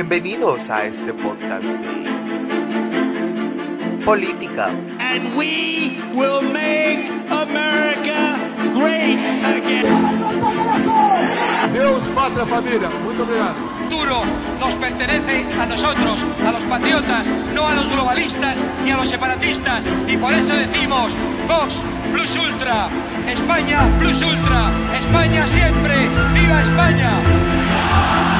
Bienvenidos a este podcast de política. And we will make America great again. Deus, pátria, família. Muito obrigado. futuro nos pertenece a nosotros, a los patriotas, no a los globalistas ni a los separatistas. Y por eso decimos, Vox Plus Ultra, España Plus Ultra, España siempre, viva España.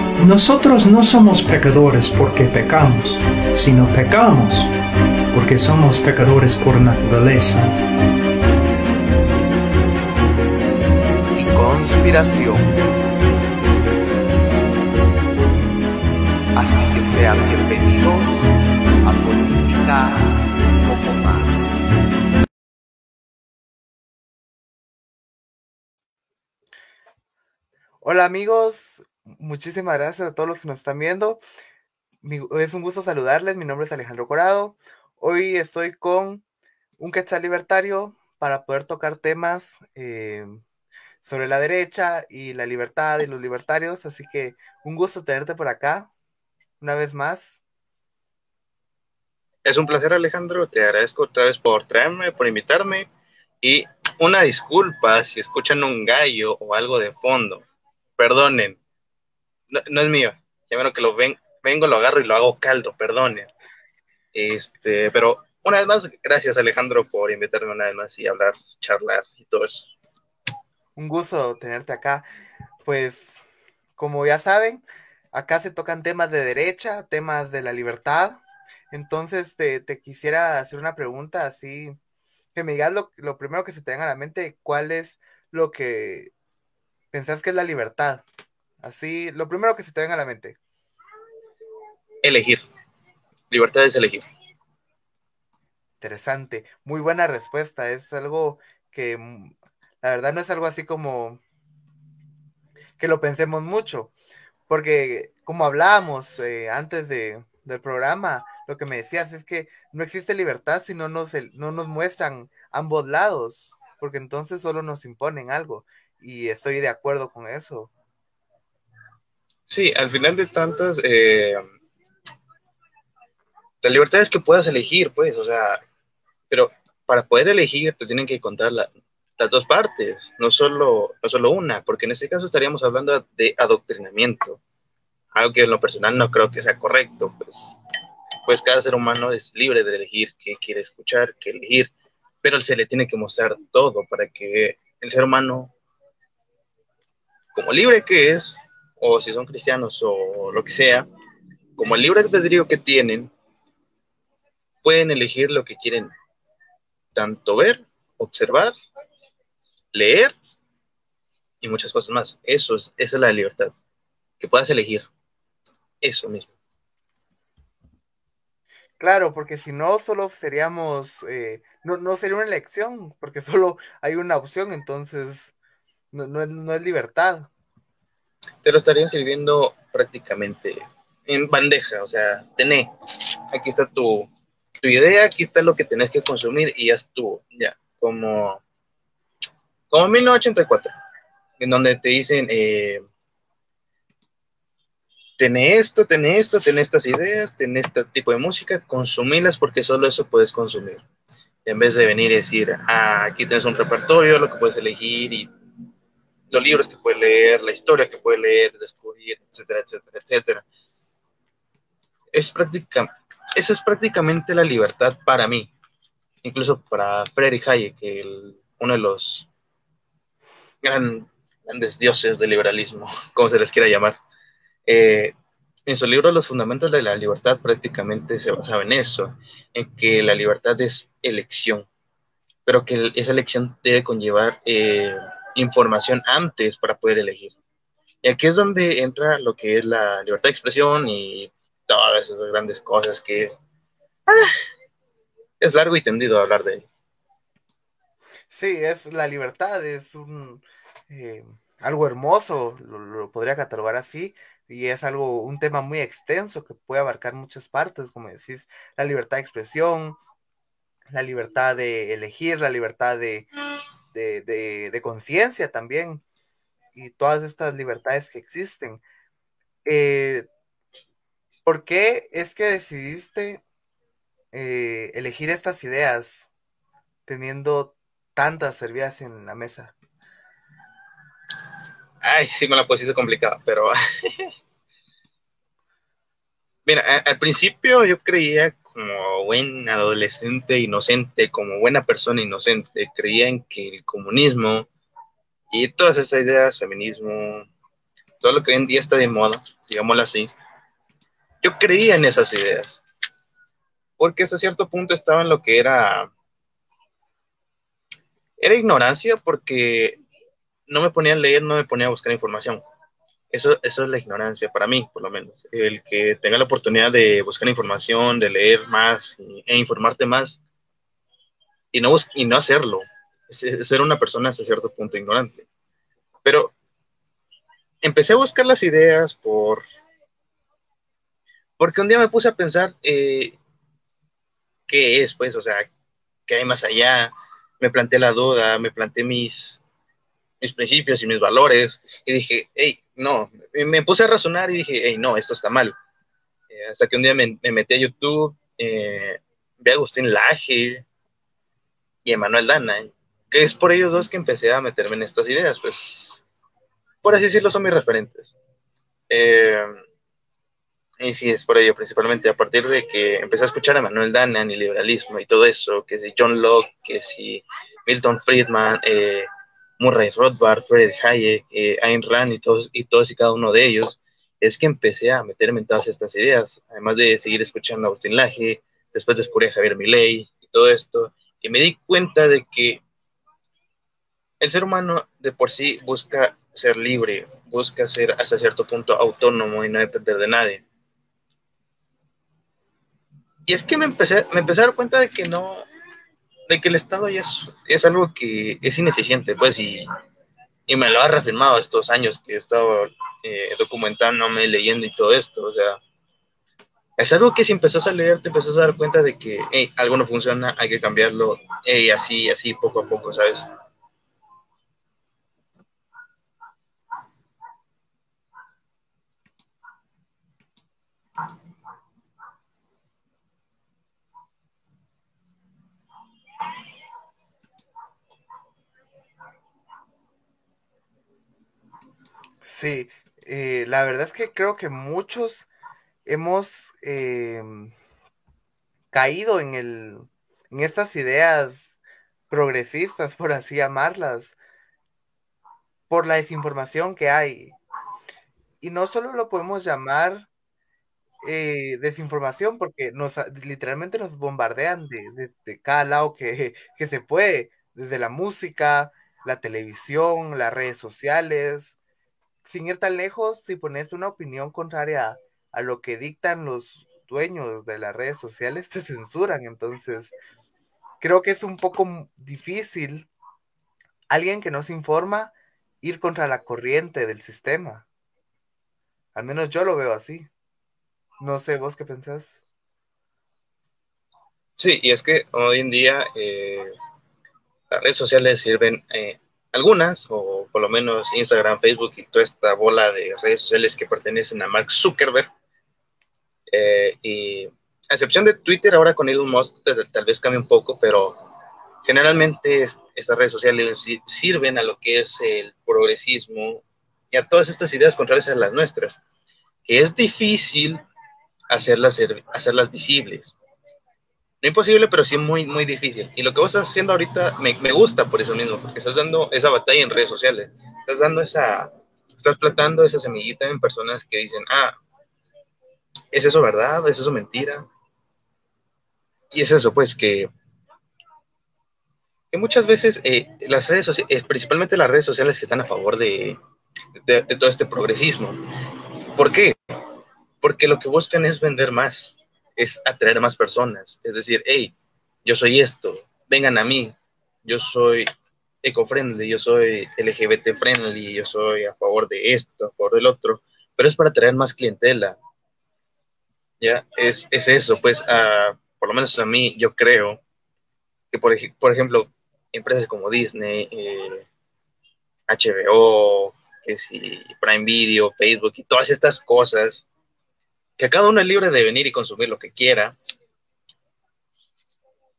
Nosotros no somos pecadores porque pecamos, sino pecamos porque somos pecadores por naturaleza. y conspiración. Así que sean bienvenidos a Política un poco más. Hola amigos, muchísimas gracias a todos los que nos están viendo. Es un gusto saludarles, mi nombre es Alejandro Corado. Hoy estoy con un quetzal libertario para poder tocar temas eh, sobre la derecha y la libertad y los libertarios. Así que un gusto tenerte por acá una vez más. Es un placer, Alejandro. Te agradezco otra vez por traerme, por invitarme. Y una disculpa si escuchan un gallo o algo de fondo. Perdonen. No, no es mío. Ya menos que lo ven, vengo, lo agarro y lo hago caldo. Perdonen. Este, pero una vez más, gracias, Alejandro, por invitarme una vez más y hablar, charlar y todo eso. Un gusto tenerte acá. Pues, como ya saben, acá se tocan temas de derecha, temas de la libertad. Entonces, te, te quisiera hacer una pregunta así, que me digas lo, lo primero que se te venga a la mente, ¿cuál es lo que pensás que es la libertad? Así, lo primero que se te venga a la mente. Elegir. Libertad es elegir. Interesante, muy buena respuesta. Es algo que mm, la verdad no es algo así como que lo pensemos mucho, porque como hablábamos eh, antes de, del programa, lo que me decías es que no existe libertad si no nos, el- no nos muestran ambos lados, porque entonces solo nos imponen algo, y estoy de acuerdo con eso. Sí, al final de tantas, eh, la libertad es que puedas elegir, pues, o sea, pero para poder elegir te tienen que contar la- las dos partes, no solo, no solo una, porque en este caso estaríamos hablando de adoctrinamiento, algo que en lo personal no creo que sea correcto, pues, pues cada ser humano es libre de elegir qué quiere escuchar, qué elegir, pero se le tiene que mostrar todo para que el ser humano, como libre que es, o si son cristianos o lo que sea, como el libre albedrío que tienen, pueden elegir lo que quieren tanto ver, observar, leer y muchas cosas más. Eso es, esa es la libertad, que puedas elegir. Eso mismo. Claro, porque si no, solo seríamos, eh, no, no sería una elección, porque solo hay una opción, entonces no, no no es libertad. Te lo estarían sirviendo prácticamente en bandeja, o sea, tené, aquí está tu, tu idea, aquí está lo que tenés que consumir y ya estuvo, ya, como, como 1984, en donde te dicen, eh, tené esto, tené esto, tené estas ideas, tené este tipo de música, consumilas porque solo eso puedes consumir. En vez de venir y decir, ah, aquí tienes un repertorio, lo que puedes elegir y los libros que puedes leer, la historia que puedes leer, descubrir, etcétera, etcétera, etcétera. Es práctica, eso es prácticamente la libertad para mí, incluso para Friedrich Hayek, el, uno de los gran, grandes dioses del liberalismo, como se les quiera llamar. Eh, en su libro Los Fundamentos de la Libertad prácticamente se basaba en eso, en que la libertad es elección, pero que esa elección debe conllevar eh, información antes para poder elegir. Y aquí es donde entra lo que es la libertad de expresión y todas esas grandes cosas que ah, es largo y tendido hablar de. Sí, es la libertad, es un eh, algo hermoso, lo, lo, podría catalogar así, y es algo, un tema muy extenso que puede abarcar muchas partes, como decís, la libertad de expresión, la libertad de elegir, la libertad de, de, de, conciencia también, y todas estas libertades que existen. Eh, ¿Por qué es que decidiste eh, elegir estas ideas teniendo tantas servidas en la mesa? Ay, sí me la pusiste complicada, pero... Mira, al principio yo creía como buen adolescente inocente, como buena persona inocente, creía en que el comunismo y todas esas ideas, feminismo, todo lo que hoy en día está de moda, digámoslo así, yo creía en esas ideas. Porque hasta cierto punto estaba en lo que era. Era ignorancia porque no me ponía a leer, no me ponía a buscar información. Eso, eso es la ignorancia para mí, por lo menos. El que tenga la oportunidad de buscar información, de leer más e informarte más y no, y no hacerlo. Ser una persona hasta cierto punto ignorante. Pero empecé a buscar las ideas por porque un día me puse a pensar, eh, ¿qué es? Pues, o sea, ¿qué hay más allá? Me planteé la duda, me planteé mis, mis principios y mis valores, y dije, hey, no, me puse a razonar y dije, hey, no, esto está mal. Eh, hasta que un día me, metí a YouTube, eh, vi a Agustín Laje y Emanuel Dana, que es por ellos dos que empecé a meterme en estas ideas, pues, por así decirlo, son mis referentes. Eh, y sí, es por ello, principalmente a partir de que empecé a escuchar a Manuel Danan y liberalismo y todo eso, que si John Locke, que si Milton Friedman, eh, Murray Rothbard, Fred Hayek, eh, Ayn Rand y todos, y todos y cada uno de ellos, es que empecé a meterme en todas estas ideas, además de seguir escuchando a Agustín Laje, después descubrí a Javier Milei y todo esto, y me di cuenta de que el ser humano de por sí busca ser libre, busca ser hasta cierto punto autónomo y no depender de nadie. Y es que me empecé, me empecé a dar cuenta de que no, de que el Estado ya es, es algo que es ineficiente, pues, y, y, me lo ha reafirmado estos años que he estado eh, documentándome, leyendo y todo esto, o sea, es algo que si empezás a leer te empezás a dar cuenta de que, algo no funciona, hay que cambiarlo, hey, así, así, poco a poco, ¿sabes? Sí, eh, la verdad es que creo que muchos hemos em, caído en el, en estas ideas progresistas, por así llamarlas, por la desinformación que hay. Y no solo lo podemos llamar eh, desinformación, porque nos literalmente nos bombardean de, de, cada lado que, que se puede, desde la música, la televisión, las redes sociales, sin ir tan lejos, si pones una opinión contraria a, lo que dictan los dueños de las redes sociales, te censuran. Entonces, creo que es un poco difícil alguien que no se informa ir contra la corriente del sistema. Al menos yo lo veo así. No sé, vos qué pensás. Sí, y es que hoy en día eh, las redes sociales sirven eh, algunas, o por lo menos Instagram, Facebook y toda esta bola de redes sociales que pertenecen a Mark Zuckerberg. Eh, y a excepción de Twitter, ahora con Elon Musk tal vez cambie un poco, pero generalmente estas redes sociales sirven a lo que es el progresismo y a todas estas ideas contrarias a las nuestras, que es difícil hacerlas, hacerlas visibles. No imposible, pero sí muy, muy difícil. Y lo que vos estás haciendo ahorita me, me, gusta por eso mismo, porque estás dando esa batalla en redes sociales. Estás dando esa, estás plantando esa semillita en personas que dicen, ah, ¿es eso verdad? ¿Es eso mentira? Y es eso, pues, que, que muchas veces eh, las redes sociales, eh, principalmente las redes sociales que están a favor de, de, de todo este progresismo. ¿Por qué? porque lo que buscan es vender más, es atraer más personas, es decir, hey, yo soy esto, vengan a mí, yo soy eco-friendly, yo soy LGBT-friendly, yo soy a favor de esto, a favor del otro, pero es para atraer más clientela. Ya, es, es eso, pues, por lo menos a mí, yo creo que, por, por ejemplo, empresas como Disney, HBO, eh, que si Prime Video, Facebook y todas estas cosas, que cada uno es libre de venir y consumir lo que quiera,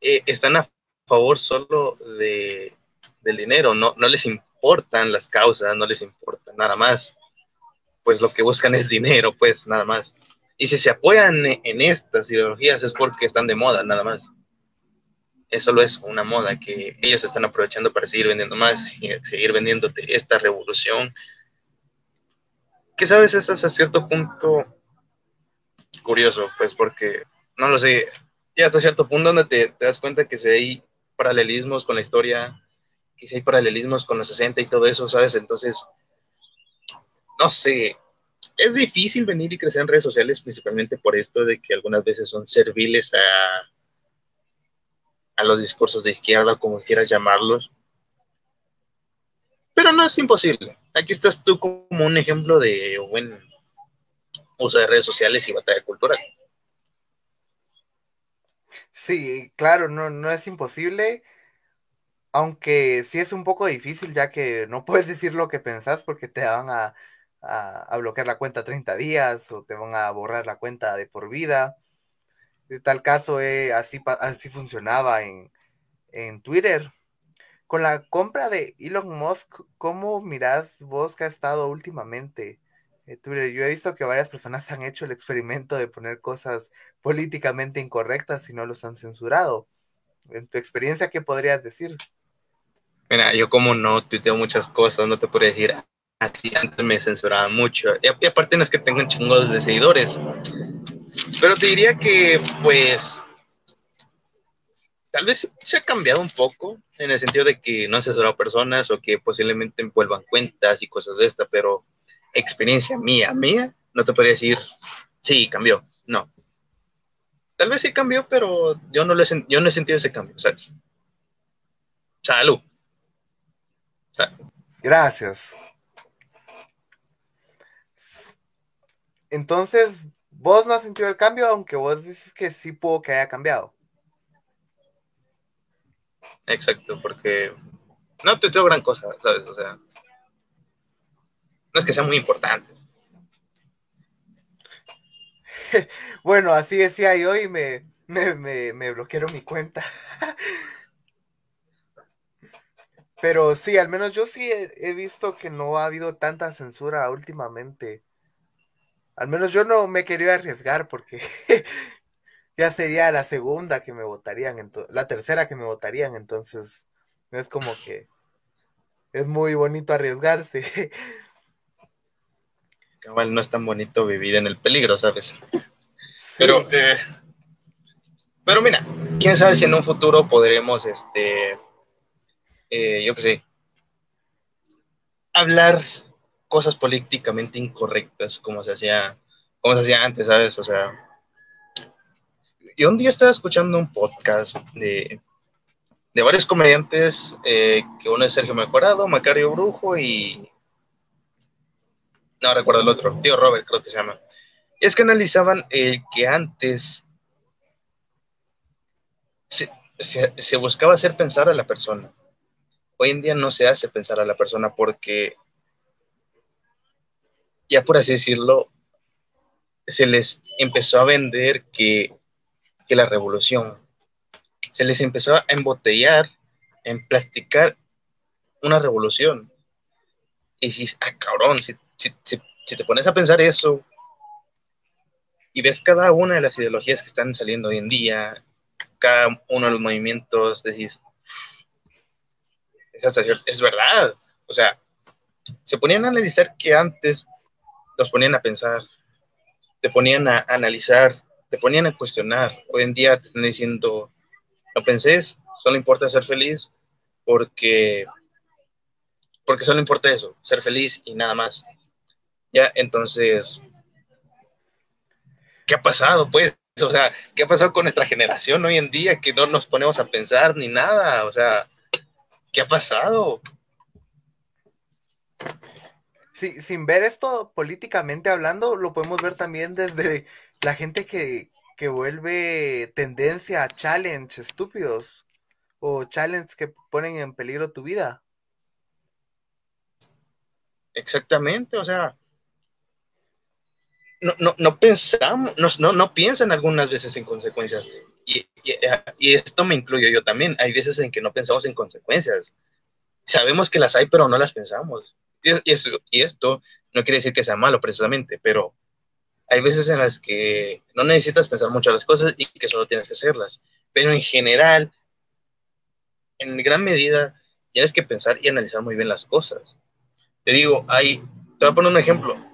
eh, están a favor solo de, del dinero, no, no les importan las causas, no les importa nada más, pues lo que buscan es dinero, pues nada más. Y si se apoyan en estas ideologías es porque están de moda, nada más. Eso solo es una moda que ellos están aprovechando para seguir vendiendo más y seguir vendiéndote esta revolución. Que sabes, es hasta cierto punto curioso, pues porque, no lo sé, y hasta cierto punto donde te, te das cuenta que si hay paralelismos con la historia, que si hay paralelismos con los 60 y todo eso, ¿sabes? Entonces, no sé, es difícil venir y crecer en redes sociales principalmente por esto de que algunas veces son serviles a, a los discursos de izquierda, como quieras llamarlos. Pero no es imposible. Aquí estás tú como un ejemplo de buen uso de redes sociales y batalla cultural. Sí, claro, no, no es imposible, aunque sí es un poco difícil ya que no puedes decir lo que pensás porque te van a, a, bloquear la cuenta 30 días o te van a borrar la cuenta de por vida. De tal caso, eh, así, así funcionaba en, en Twitter. Con la compra de Elon Musk, ¿cómo mirás vos que ha estado últimamente? Eh, Twitter. Yo he visto que varias personas han hecho el experimento de poner cosas políticamente incorrectas y no los han censurado. En tu experiencia, ¿qué podrías decir? Mira, yo como no tuiteo muchas cosas, no te podría decir así antes me censuraban mucho. Y, aparte no es que tengan chingos de seguidores. Pero te diría que, pues, tal vez se ha cambiado un poco en el sentido de que no han censurado personas o que posiblemente envuelvan cuentas y cosas de esta, pero experiencia mía, mía, no te podría decir, sí, cambió. No. Tal vez sí cambió, pero yo no, le, yo no he sentido ese cambio, ¿sabes? Salud. Gracias. Entonces, vos no has sentido el cambio, aunque vos dices que sí pudo que haya cambiado. Exacto, porque no te tengo gran cosa, ¿sabes? O sea, no es que sea muy importante. bueno, así decía yo y me, me, bloquearon mi cuenta. Pero sí, al menos yo sí he, visto que no ha habido tanta censura últimamente. Al menos yo no me quería arriesgar porque ya sería la segunda que me votarían, la tercera que me votarían, entonces es como que es muy bonito arriesgarse. No es tan bonito vivir en el peligro, ¿sabes? Pero, eh, pero mira, quién sabe si en un futuro podremos, este, eh, yo qué sé, hablar cosas políticamente incorrectas como se hacía, como se hacía antes, ¿sabes? O sea, yo un día estaba escuchando un podcast de, de varios comediantes, eh, que uno es Sergio Mejorado, Macario Brujo y no recuerdo el otro, tío Robert creo que se llama. Es que analizaban que antes se, se, buscaba hacer pensar a la persona. Hoy en día no se hace pensar a la persona porque, ya por así decirlo, se les empezó a vender que, que la revolución, se les empezó a embotellar, en plasticar una revolución. Y si, ah, cabrón, si si, te pones a pensar eso y ves cada una de las ideologías que están saliendo hoy en día, cada uno de los movimientos, decís, es, es verdad. O sea, se ponían a analizar que antes los ponían a pensar, te ponían a analizar, te ponían a cuestionar. Hoy en día te están diciendo, no pensés, solo importa ser feliz porque, porque solo importa eso, ser feliz y nada más. Ya, entonces, ¿qué ha pasado, pues? O sea, ¿qué ha pasado con nuestra generación hoy en día que no nos ponemos a pensar ni nada? O sea, ¿qué ha pasado? Sí, sin ver esto políticamente hablando, lo podemos ver también desde la gente que, que vuelve tendencia a challenge estúpidos o challenge que ponen en peligro tu vida. Exactamente, o sea, no, no, no pensamos, no, no, piensan algunas veces en consecuencias. Y, y, esto me incluyo yo también. Hay veces en que no pensamos en consecuencias. Sabemos que las hay, pero no las pensamos. Y, y esto no quiere decir que sea malo precisamente, pero hay veces en las que no necesitas pensar mucho las cosas y que solo tienes que hacerlas. Pero en general, en gran medida, tienes que pensar y analizar muy bien las cosas. Te digo, hay, te voy a poner un ejemplo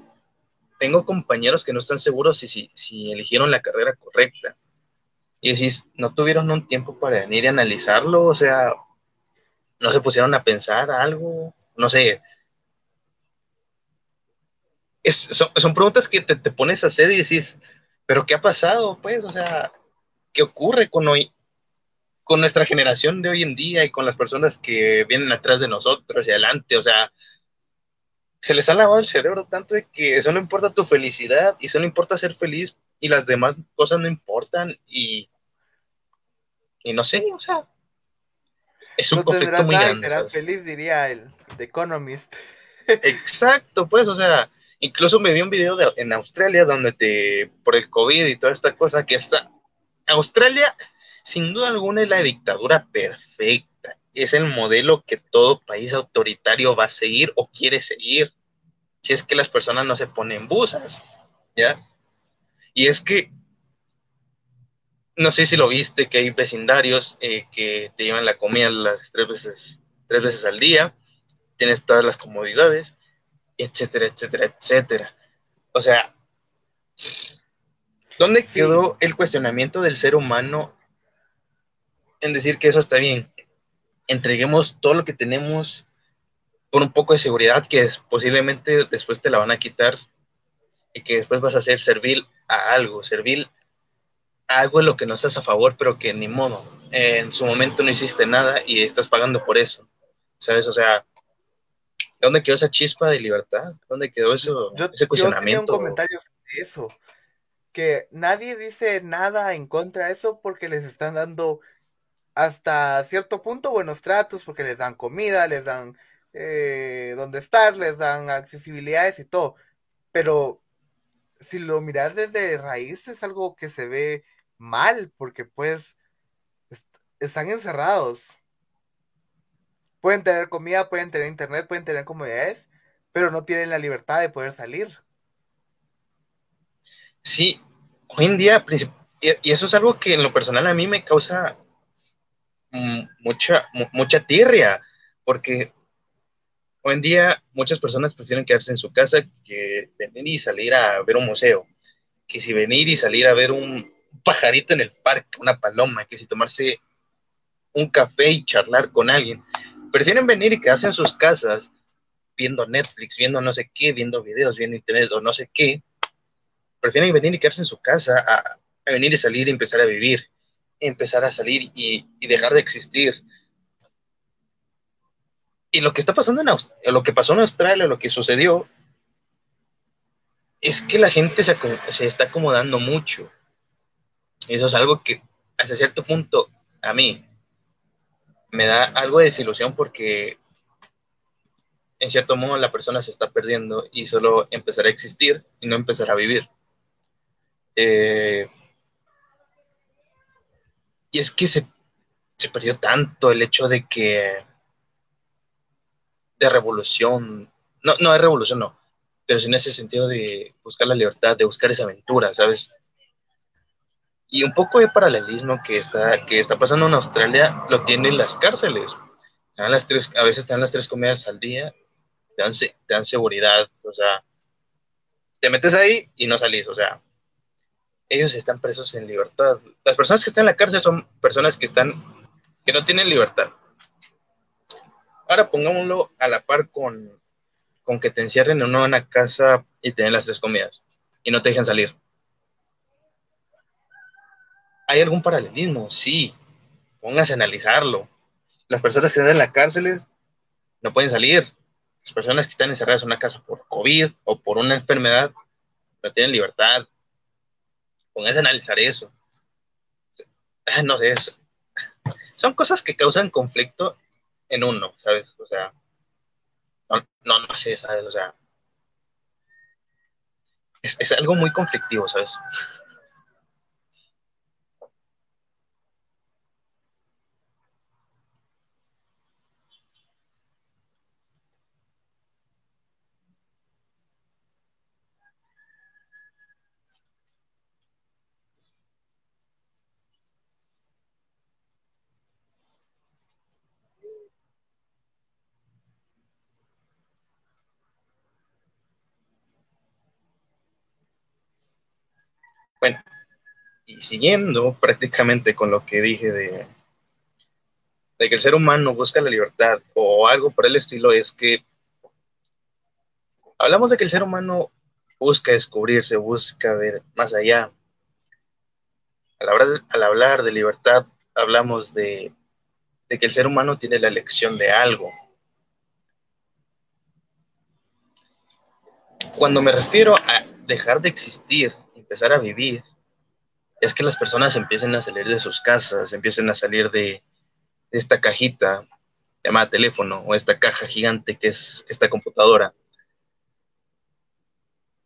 tengo compañeros que no están seguros si, si, eligieron la carrera correcta. Y decís, no tuvieron un tiempo para venir y analizarlo, o sea, no se pusieron a pensar algo, no sé. son, preguntas que te, te, pones a hacer y decís, pero ¿qué ha pasado? Pues, o sea, ¿qué ocurre con hoy, con nuestra generación de hoy en día y con las personas que vienen atrás de nosotros y adelante? O sea, se les ha lavado el cerebro tanto de que eso no importa tu felicidad y eso no importa ser feliz y las demás cosas no importan y, y no sé, o sea, es un conflicto muy grande. Serás feliz, diría el The Economist. Exacto, pues, o sea, incluso me vi un video de, en Australia donde te, por el COVID y toda esta cosa, que está, Australia, sin duda alguna, es la dictadura perfecta es el modelo que todo país autoritario va a seguir o quiere seguir, si es que las personas no se ponen busas, ¿ya? Y es que, no sé si lo viste, que hay vecindarios eh, que te llevan la comida las tres veces, tres veces al día, tienes todas las comodidades, etcétera, etcétera, etcétera. O sea, ¿dónde quedó el cuestionamiento del ser humano en decir que eso está bien? Entreguemos todo lo que tenemos por un poco de seguridad que posiblemente después te la van a quitar y que después vas a ser servil a algo, servil a algo en lo que no estás a favor, pero que ni modo, en su momento no hiciste nada y estás pagando por eso, ¿sabes? O sea, ¿dónde quedó esa chispa de libertad? ¿Dónde quedó eso, ese cuestionamiento? Yo tenía un comentario sobre eso, que nadie dice nada en contra de eso porque les están dando hasta cierto punto buenos tratos porque les dan comida, les dan eh, donde estar, les dan accesibilidades y todo. Pero si lo miras desde raíz es algo que se ve mal porque pues están encerrados. Pueden tener comida, pueden tener internet, pueden tener comodidades, pero no tienen la libertad de poder salir. Sí, hoy en día, y eso es algo que en lo personal a mí me causa mucha, mucha tirria, porque hoy en día muchas personas prefieren quedarse en su casa que venir y salir a ver un museo, que si venir y salir a ver un pajarito en el parque, una paloma, que si tomarse un café y charlar con alguien. Prefieren venir y quedarse en sus casas viendo Netflix, viendo no sé qué, viendo videos, viendo internet o no sé qué. Prefieren venir y quedarse en su casa a, a venir y salir y empezar a vivir empezar a salir y, dejar de existir. Y lo que está pasando en lo que pasó en Australia, lo que sucedió, es que la gente se, se está acomodando mucho. Eso es algo que hasta cierto punto a mí me da algo de desilusión porque en cierto modo la persona se está perdiendo y solo empezará a existir y no empezará a vivir. Eh, es que se, perdió tanto el hecho de que de revolución, no, no de revolución, no, pero en ese sentido de buscar la libertad, de buscar esa aventura, ¿sabes? Y un poco de paralelismo que está, que está pasando en Australia lo tienen las cárceles. las tres, a veces te dan las tres comidas al día, te dan, te dan seguridad, o sea, te metes ahí y no salís, o sea, ellos están presos en libertad. Las personas que están en la cárcel son personas que están, que no tienen libertad. Ahora pongámoslo a la par con, con que te encierren en una casa y te den las tres comidas y no te dejen salir. ¿Hay algún paralelismo? Sí. Póngase a analizarlo. Las personas que están en las cárceles no pueden salir. Las personas que están encerradas en una casa por COVID o por una enfermedad no tienen libertad. Póngase a analizar eso. No sé, eso. son cosas que causan conflicto en uno, ¿sabes? O sea, no, no, no sé, ¿sabes? O sea, es, es algo muy conflictivo, ¿sabes? Bueno, y siguiendo prácticamente con lo que dije de, de que el ser humano busca la libertad o algo por el estilo, es que hablamos de que el ser humano busca descubrirse, busca ver más allá. Al hablar, al hablar de libertad, hablamos de, de que el ser humano tiene la elección de algo. Cuando me refiero a dejar de existir, empezar a vivir, es que las personas empiecen a salir de sus casas, empiecen a salir de esta cajita llamada teléfono o esta caja gigante que es esta computadora.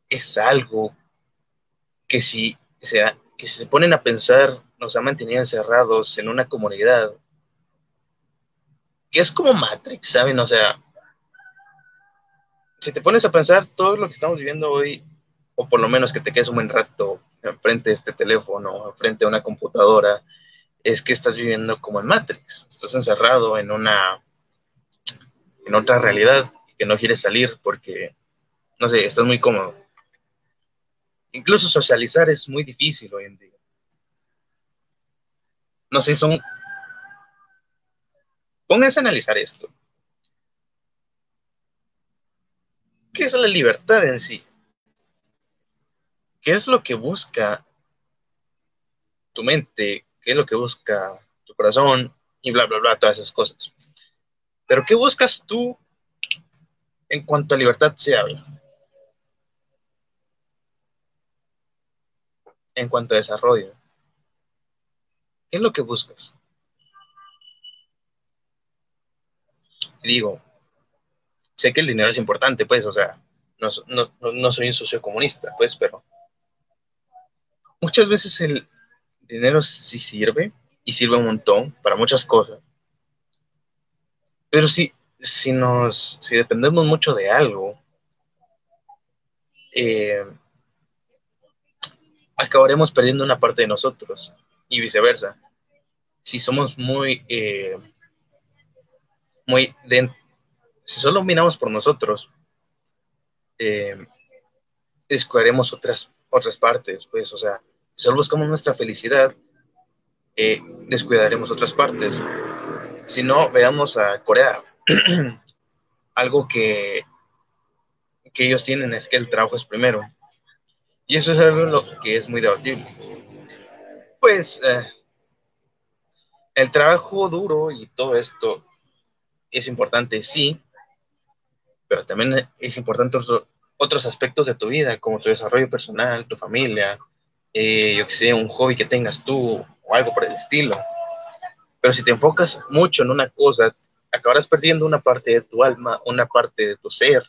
Es algo que si se, que si se ponen a pensar nos ha mantenido encerrados en una comunidad que es como Matrix, ¿saben? O sea, si te pones a pensar todo lo que estamos viviendo hoy, o por lo menos que te quedes un buen rato enfrente de este teléfono, enfrente de una computadora, es que estás viviendo como en Matrix, estás encerrado en una, en otra realidad que no quieres salir porque, no sé, estás muy cómodo. Incluso socializar es muy difícil hoy en día. No sé, son... Pónganse a analizar esto. ¿Qué es la libertad en sí? ¿Qué es lo que busca tu mente? ¿Qué es lo que busca tu corazón? Y bla, bla, bla, todas esas cosas. Pero ¿qué buscas tú en cuanto a libertad se habla? En cuanto a desarrollo. ¿Qué es lo que buscas? Digo, sé que el dinero es importante, pues, o sea, no, no, no soy un sociocomunista, pues, pero muchas veces el dinero sí sirve y sirve un montón para muchas cosas. Pero si, si nos, si dependemos mucho de algo, eh, acabaremos perdiendo una parte de nosotros y viceversa. Si somos muy, eh, muy si solo miramos por nosotros, eh, otras, otras partes, pues, o sea, solo buscamos nuestra felicidad, eh, descuidaremos otras partes. Si no, veamos a Corea. Algo que, que ellos tienen es que el trabajo es primero. Y eso es algo que es muy debatible. Pues eh, el trabajo duro y todo esto es importante, sí, pero también es importante otros aspectos de tu vida, como tu desarrollo personal, tu familia, eh, yo que sé, un hobby que tengas tú o algo por el estilo. Pero si te enfocas mucho en una cosa, acabarás perdiendo una parte de tu alma, una parte de tu ser,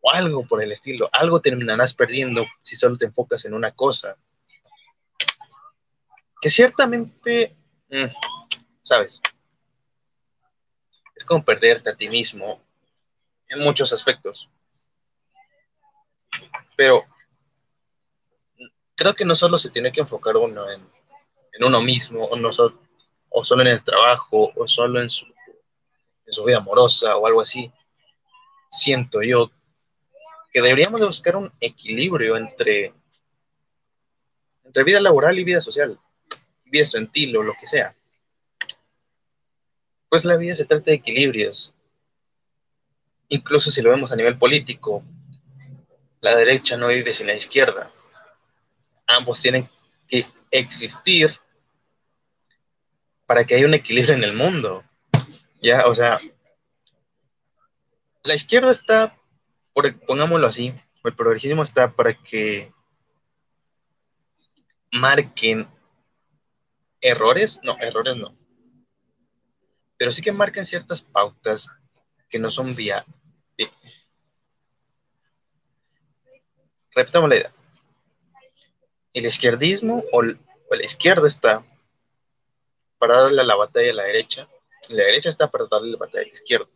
o algo por el estilo. Algo terminarás perdiendo si solo te enfocas en una cosa. Que ciertamente, mm, sabes, es como perderte a ti mismo en muchos aspectos. Pero creo que no solo se tiene que enfocar uno en, uno mismo, o, no o solo en el trabajo, o solo en su, en su vida amorosa o algo así. Siento yo que deberíamos de buscar un equilibrio entre, entre vida laboral y vida social, vida estudiantil o lo que sea. Pues la vida se trata de equilibrios. Incluso si lo vemos a nivel político, la derecha no vive sin la izquierda ambos tienen que existir para que haya un equilibrio en el mundo. Ya, o sea, la izquierda está, por, pongámoslo así, el progresismo está para que marquen errores, no, errores no, pero sí que marquen ciertas pautas que no son vía. Repitamos la idea. El izquierdismo o, la izquierda está para darle la batalla a la derecha, la derecha está para darle la batalla a la izquierda.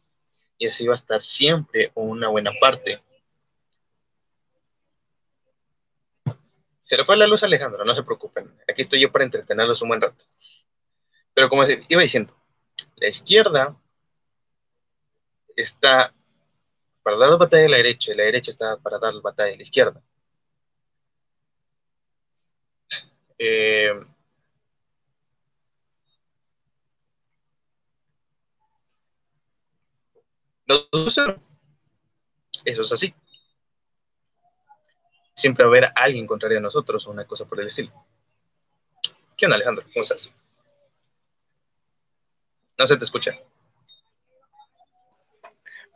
Y así va a estar siempre una buena parte. Se le fue la luz a Alejandro, no se preocupen. Aquí estoy yo para entretenerlos un buen rato. Pero como iba diciendo, la izquierda está para dar la batalla a la derecha y la derecha está para dar la batalla a la izquierda. Eh, eso es así. Siempre va a haber alguien contrario a nosotros o una cosa por el estilo. ¿Qué onda, Alejandro? ¿Cómo estás? No se te escucha.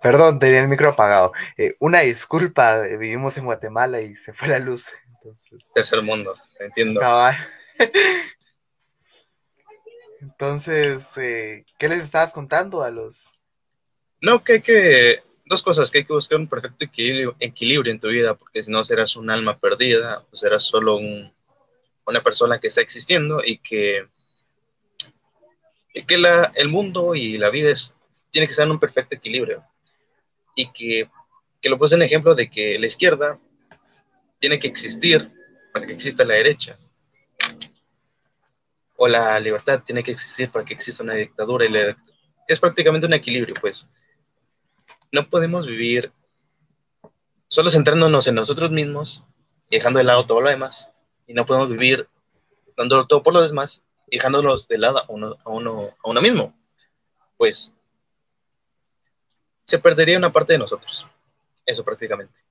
Perdón, tenía el micro apagado. Eh, una disculpa, eh, vivimos en Guatemala y se fue la luz. Entonces, Tercer mundo, entiendo. cabal. Entonces, eh, ¿qué les estabas contando a los... No, que hay que. Dos cosas, que hay que buscar un perfecto equilibrio, equilibrio en tu vida, porque si no serás un alma perdida, o serás solo un- una persona que está existiendo y que, y que la, el mundo y la vida es, tiene que estar en un perfecto equilibrio. Y que, que lo puse en ejemplo de que la izquierda tiene que existir para que exista la derecha. O la libertad tiene que existir para que exista una dictadura y es prácticamente un equilibrio, pues. No podemos vivir solo centrándonos en nosotros mismos y dejando de lado todo lo demás. Y no podemos vivir dándolo todo por lo demás y dejándonos de lado uno, a uno, a uno mismo. Pues se perdería una parte de nosotros. Eso prácticamente.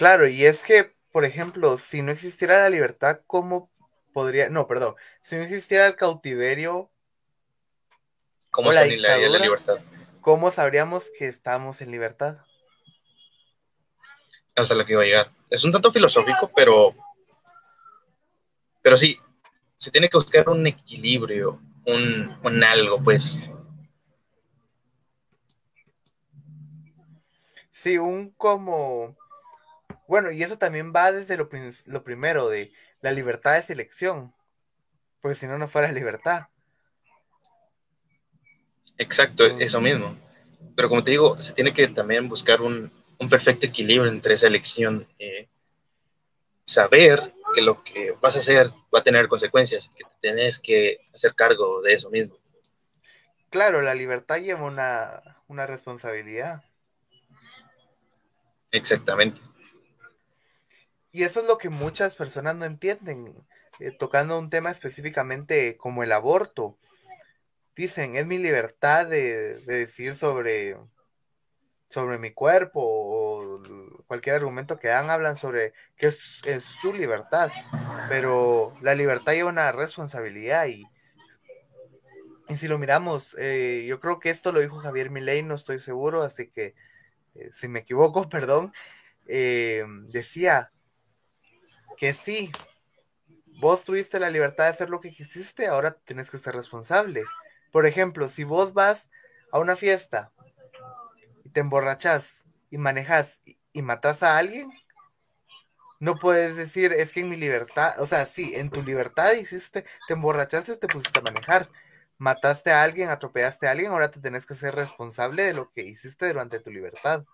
Claro, y es que, por ejemplo, si no existiera la libertad, ¿cómo podría... No, perdón, si no existiera el cautiverio, ¿Cómo la la, libertad? ¿cómo sabríamos que estamos en libertad? O sea, lo que iba a llegar. Es un tanto filosófico, pero. Pero sí, se tiene que buscar un equilibrio, un, un algo, pues. Sí, un como... Bueno, y eso también va desde lo, lo primero, de la libertad de selección, porque si no, no fuera libertad. Exacto, eso mismo. Pero como te digo, se tiene que también buscar un, un perfecto equilibrio entre esa elección. eh, saber que lo que vas a hacer va a tener consecuencias y que te tienes que hacer cargo de eso mismo. Claro, la libertad lleva una, una responsabilidad. Exactamente. Y eso es lo que muchas personas no entienden, eh, tocando un tema específicamente como el aborto. Dicen, es mi libertad de, de decidir sobre, sobre mi cuerpo o cualquier argumento que dan, hablan sobre que es, es su libertad, pero la libertad lleva una responsabilidad y, y si lo miramos, eh, yo creo que esto lo dijo Javier Milei, no estoy seguro, así que eh, si me equivoco, perdón, eh, decía que sí, vos tuviste la libertad de hacer lo que quisiste, ahora tienes que ser responsable. Por ejemplo, si vos vas a una fiesta y te emborrachas y manejas y, y matas a alguien, no puedes decir, es que en mi libertad, o sea, sí, en tu libertad hiciste, te emborrachaste, te pusiste a manejar, mataste a alguien, atropellaste a alguien, ahora te tenés que ser responsable de lo que hiciste durante tu libertad.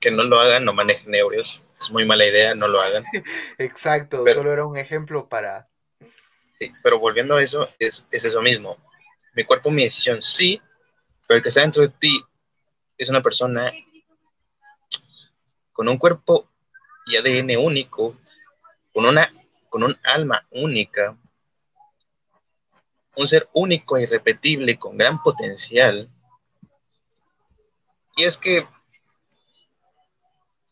Que no lo hagan, no manejen ebrios. Es muy mala idea, no lo hagan. Exacto, Pero- solo era un ejemplo para... Sí, pero volviendo a eso, es, es eso mismo. Mi cuerpo, mi decisión, sí, pero el que está dentro de ti es una persona con un cuerpo y ADN único, con una con un alma única, un ser único e irrepetible con gran potencial. Y es que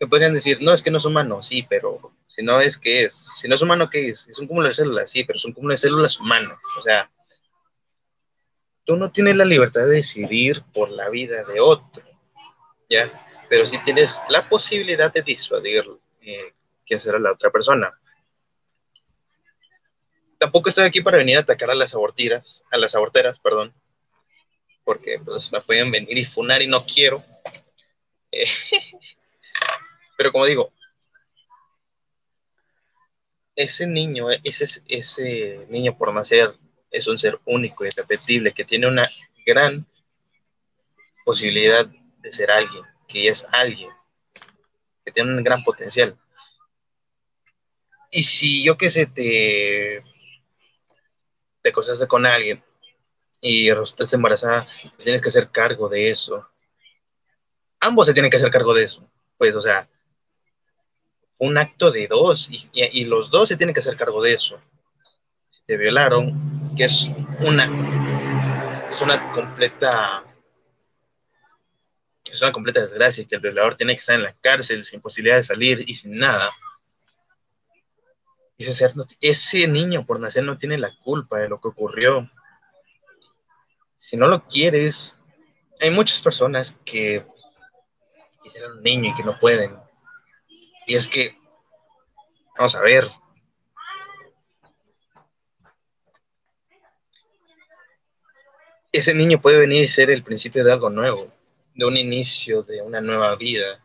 te podrían decir, no, es que no es humano, sí, pero si no es, ¿qué es? Si no es humano, ¿qué es? Es un cúmulo de células, sí, pero es un cúmulo de células humanas. O sea, tú no tienes la libertad de decidir por la vida de otro, ¿ya? Pero sí tienes la posibilidad de disuadir eh, qué a la otra persona. Tampoco estoy aquí para venir a atacar a las abortiras, a las aborteras, perdón, porque pues me pueden venir y funar y no quiero. Eh, Pero como digo, ese niño, ese, ese niño por nacer es un ser único y irrepetible que tiene una gran posibilidad de ser alguien, que es alguien, que tiene un gran potencial. Y si yo que sé, te, te acosaste con alguien y resultaste embarazada, tienes que hacer cargo de eso. Ambos se tienen que hacer cargo de eso. Pues, o sea, un acto de dos y, los dos se tienen que hacer cargo de eso. Si te violaron, que es una, es una completa, es una completa desgracia que el violador tiene que estar en la cárcel sin posibilidad de salir y sin nada. Ese, ser, ese niño por nacer no tiene la culpa de lo que ocurrió. Si no lo quieres, hay muchas personas que quisieran un niño y que no pueden y es que, vamos a ver, ese niño puede venir y ser el principio de algo nuevo, de un inicio de una nueva vida,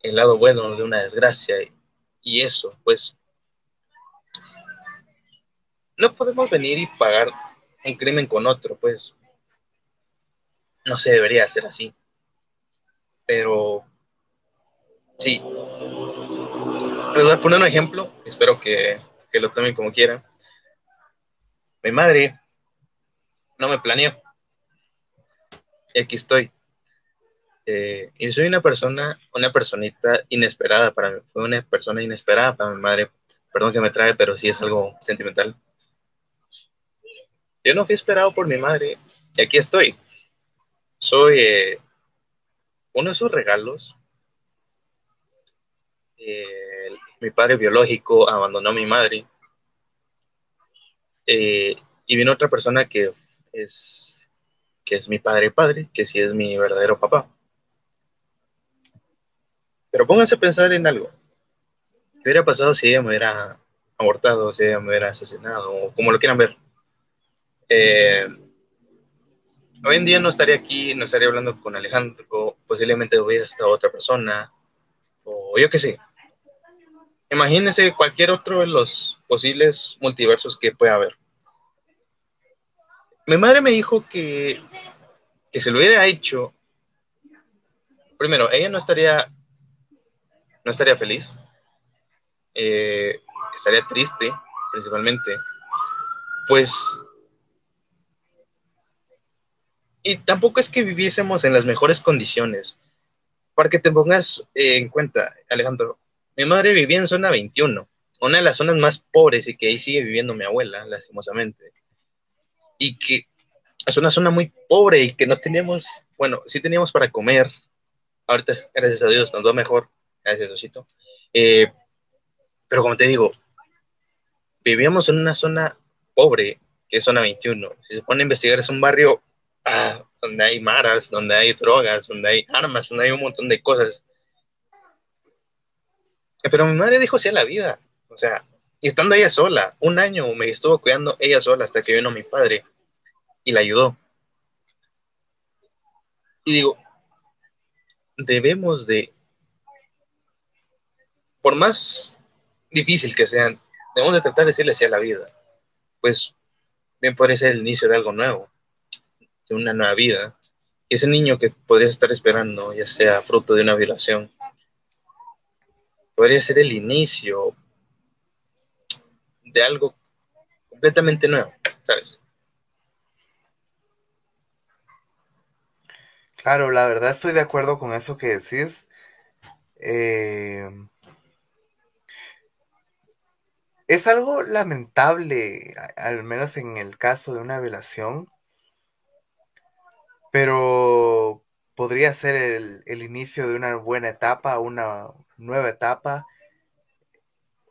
el lado bueno de una desgracia y eso, pues, no podemos venir y pagar un crimen con otro, pues, no se debería hacer así, pero Sí. Les voy a poner un ejemplo, espero que, lo tomen como quieran. Mi madre no me planeó. Y aquí estoy. Eh, y soy una persona, una personita inesperada para mí. Fue una persona inesperada para mi madre. Perdón que me trae, pero sí es algo sentimental. Yo no fui esperado por mi madre y aquí estoy. Soy eh, uno de sus regalos mi padre biológico abandonó a mi madre eh, y vino otra persona que es, que es mi padre padre, que sí es mi verdadero papá. Pero pónganse a pensar en algo. ¿Qué hubiera pasado si ella me hubiera abortado, si ella me hubiera asesinado, o como lo quieran ver? Eh, hoy en día no estaría aquí, no estaría hablando con Alejandro, posiblemente hubiera estado otra persona, o yo qué sé, Imagínense cualquier otro de los posibles multiversos que pueda haber. Mi madre me dijo que, que se lo hubiera hecho. Primero, ella no estaría, no estaría feliz. Eh, estaría triste, principalmente. Pues y tampoco es que viviésemos en las mejores condiciones. Para que te pongas en cuenta, Alejandro, mi madre vivía en zona 21, una de las zonas más pobres y que ahí sigue viviendo mi abuela, lastimosamente. Y que es una zona muy pobre y que no teníamos, bueno, sí teníamos para comer. Ahorita, gracias a Dios, nos va mejor. Gracias, Diosito. Eh, pero como te digo, vivíamos en una zona pobre, que es zona 21. Si se pone a investigar, es un barrio ah, donde hay maras, donde hay drogas, donde hay armas, donde hay un montón de cosas pero mi madre dijo sí a la vida. O sea, estando ella sola, un año me estuvo cuidando ella sola hasta que vino mi padre y la ayudó. Y digo, debemos de, por más difícil que sean, debemos de tratar de decirle sí a la vida. Pues bien podría ser el inicio de algo nuevo, de una nueva vida. Y ese niño que podría estar esperando, ya sea fruto de una violación, podría ser el inicio de algo completamente nuevo, ¿sabes? Claro, la verdad estoy de acuerdo con eso que decís. Eh, es algo lamentable, al menos en el caso de una violación, pero podría ser el, el inicio de una buena etapa, una nueva etapa.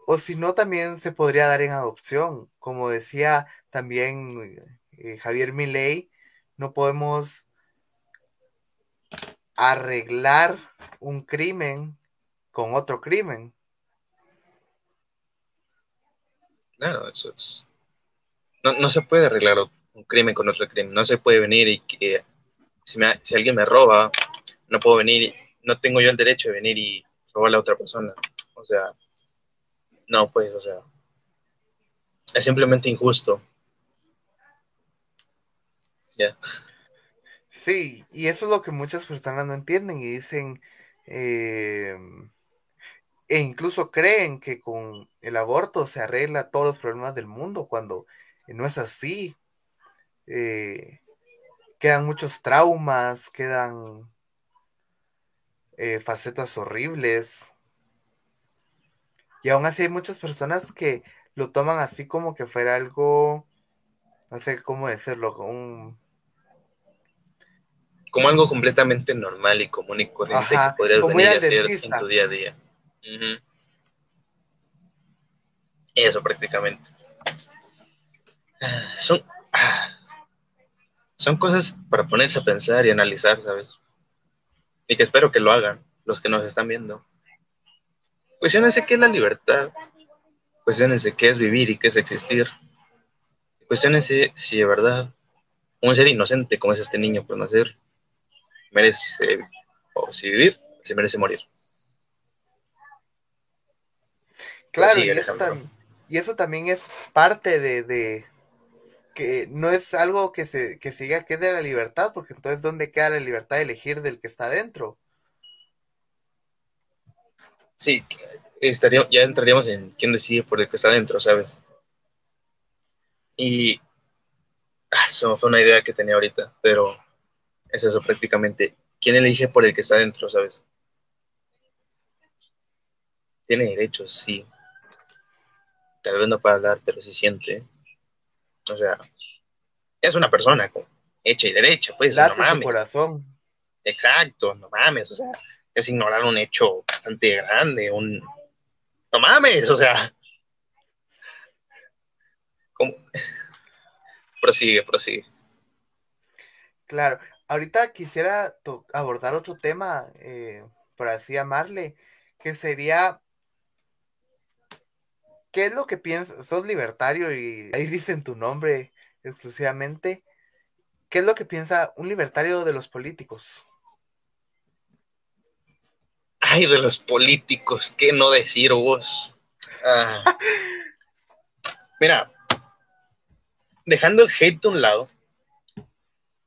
O si no, también se podría dar en adopción. Como decía también eh, Javier Milei, no podemos arreglar un crimen con otro crimen. Claro, eso es. No, no se puede arreglar un crimen con otro crimen. No se puede venir y que si, me- si alguien me roba, no puedo venir, no tengo yo el derecho de venir y robarle a otra persona. O sea, no, pues, o sea, es simplemente injusto. Ya. Sí, y eso es lo que muchas personas no entienden y dicen, eh, e incluso creen que con el aborto se arregla todos los problemas del mundo, cuando no es así. Eh, quedan muchos traumas, quedan eh, facetas horribles. Y aún así hay muchas personas que lo toman así como que fuera algo, no sé cómo decirlo, un, Como algo completamente normal y común y corriente Ajá, que podrías venir ir a hacer en tu día a día. Eso prácticamente. Ah, Son, ah, son cosas para ponerse a pensar y analizar, ¿sabes? Y que espero que lo hagan los que nos están viendo. Cuestionense qué es la libertad. Cuestionense qué es vivir y qué es existir. Cuestionense si de verdad un ser inocente como es este niño por nacer merece o si vivir, si merece morir. Claro, sigue, y, eso y eso también es parte de, de que no es algo que se que se diga que de la libertad, porque entonces ¿dónde queda la libertad de elegir del que está adentro? Sí, estaría, ya entraríamos en quién decide por el que está adentro, ¿sabes? Y ah, eso fue una idea que tenía ahorita, pero es eso prácticamente. ¿Quién elige por el que está adentro, ¿sabes? Tiene derechos, sí. Tal vez no pueda hablar, pero sí siente. O sea, es una persona con hecha y derecha, pues, no Late su mames. corazón. Exacto, no mames, o sea, es ignorar un hecho bastante grande, un... No mames, o sea... ¿Cómo? prosigue, prosigue. Claro, ahorita quisiera abordar otro tema, eh, por así llamarle, que sería, ¿qué es lo que piensas? Sos libertario y ahí dicen tu nombre exclusivamente. ¿Qué es lo que piensa un libertario de los políticos? Ay, de los políticos, ¿qué no decir vos? Ah. Mira, dejando el hate a un lado,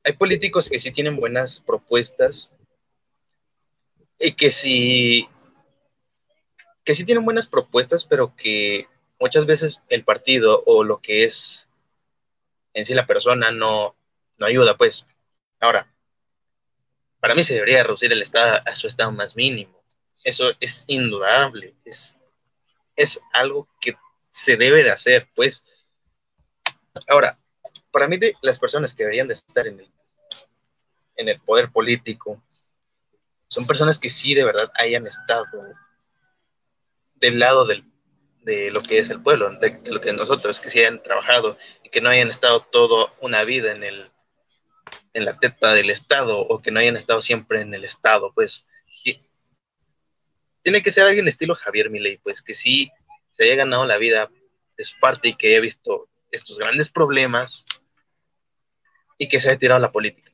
hay políticos que sí tienen buenas propuestas y que sí, que sí tienen buenas propuestas, pero que muchas veces el partido o lo que es en sí la persona no, no ayuda, pues. Ahora, para mí se debería reducir el Estado a su estado más mínimo. Eso es indudable, es, es algo que se debe de hacer, pues. Ahora, para mí de las personas que deberían de estar en el, en el poder político son personas que sí de verdad hayan estado del lado del, de lo que es el pueblo, de, lo que nosotros, que sí hayan trabajado y que no hayan estado toda una vida en el en la teta del Estado o que no hayan estado siempre en el Estado, pues sí, tiene que ser alguien estilo Javier Milei, pues que sí se haya ganado la vida de su parte y que haya visto estos grandes problemas y que se haya tirado a la política.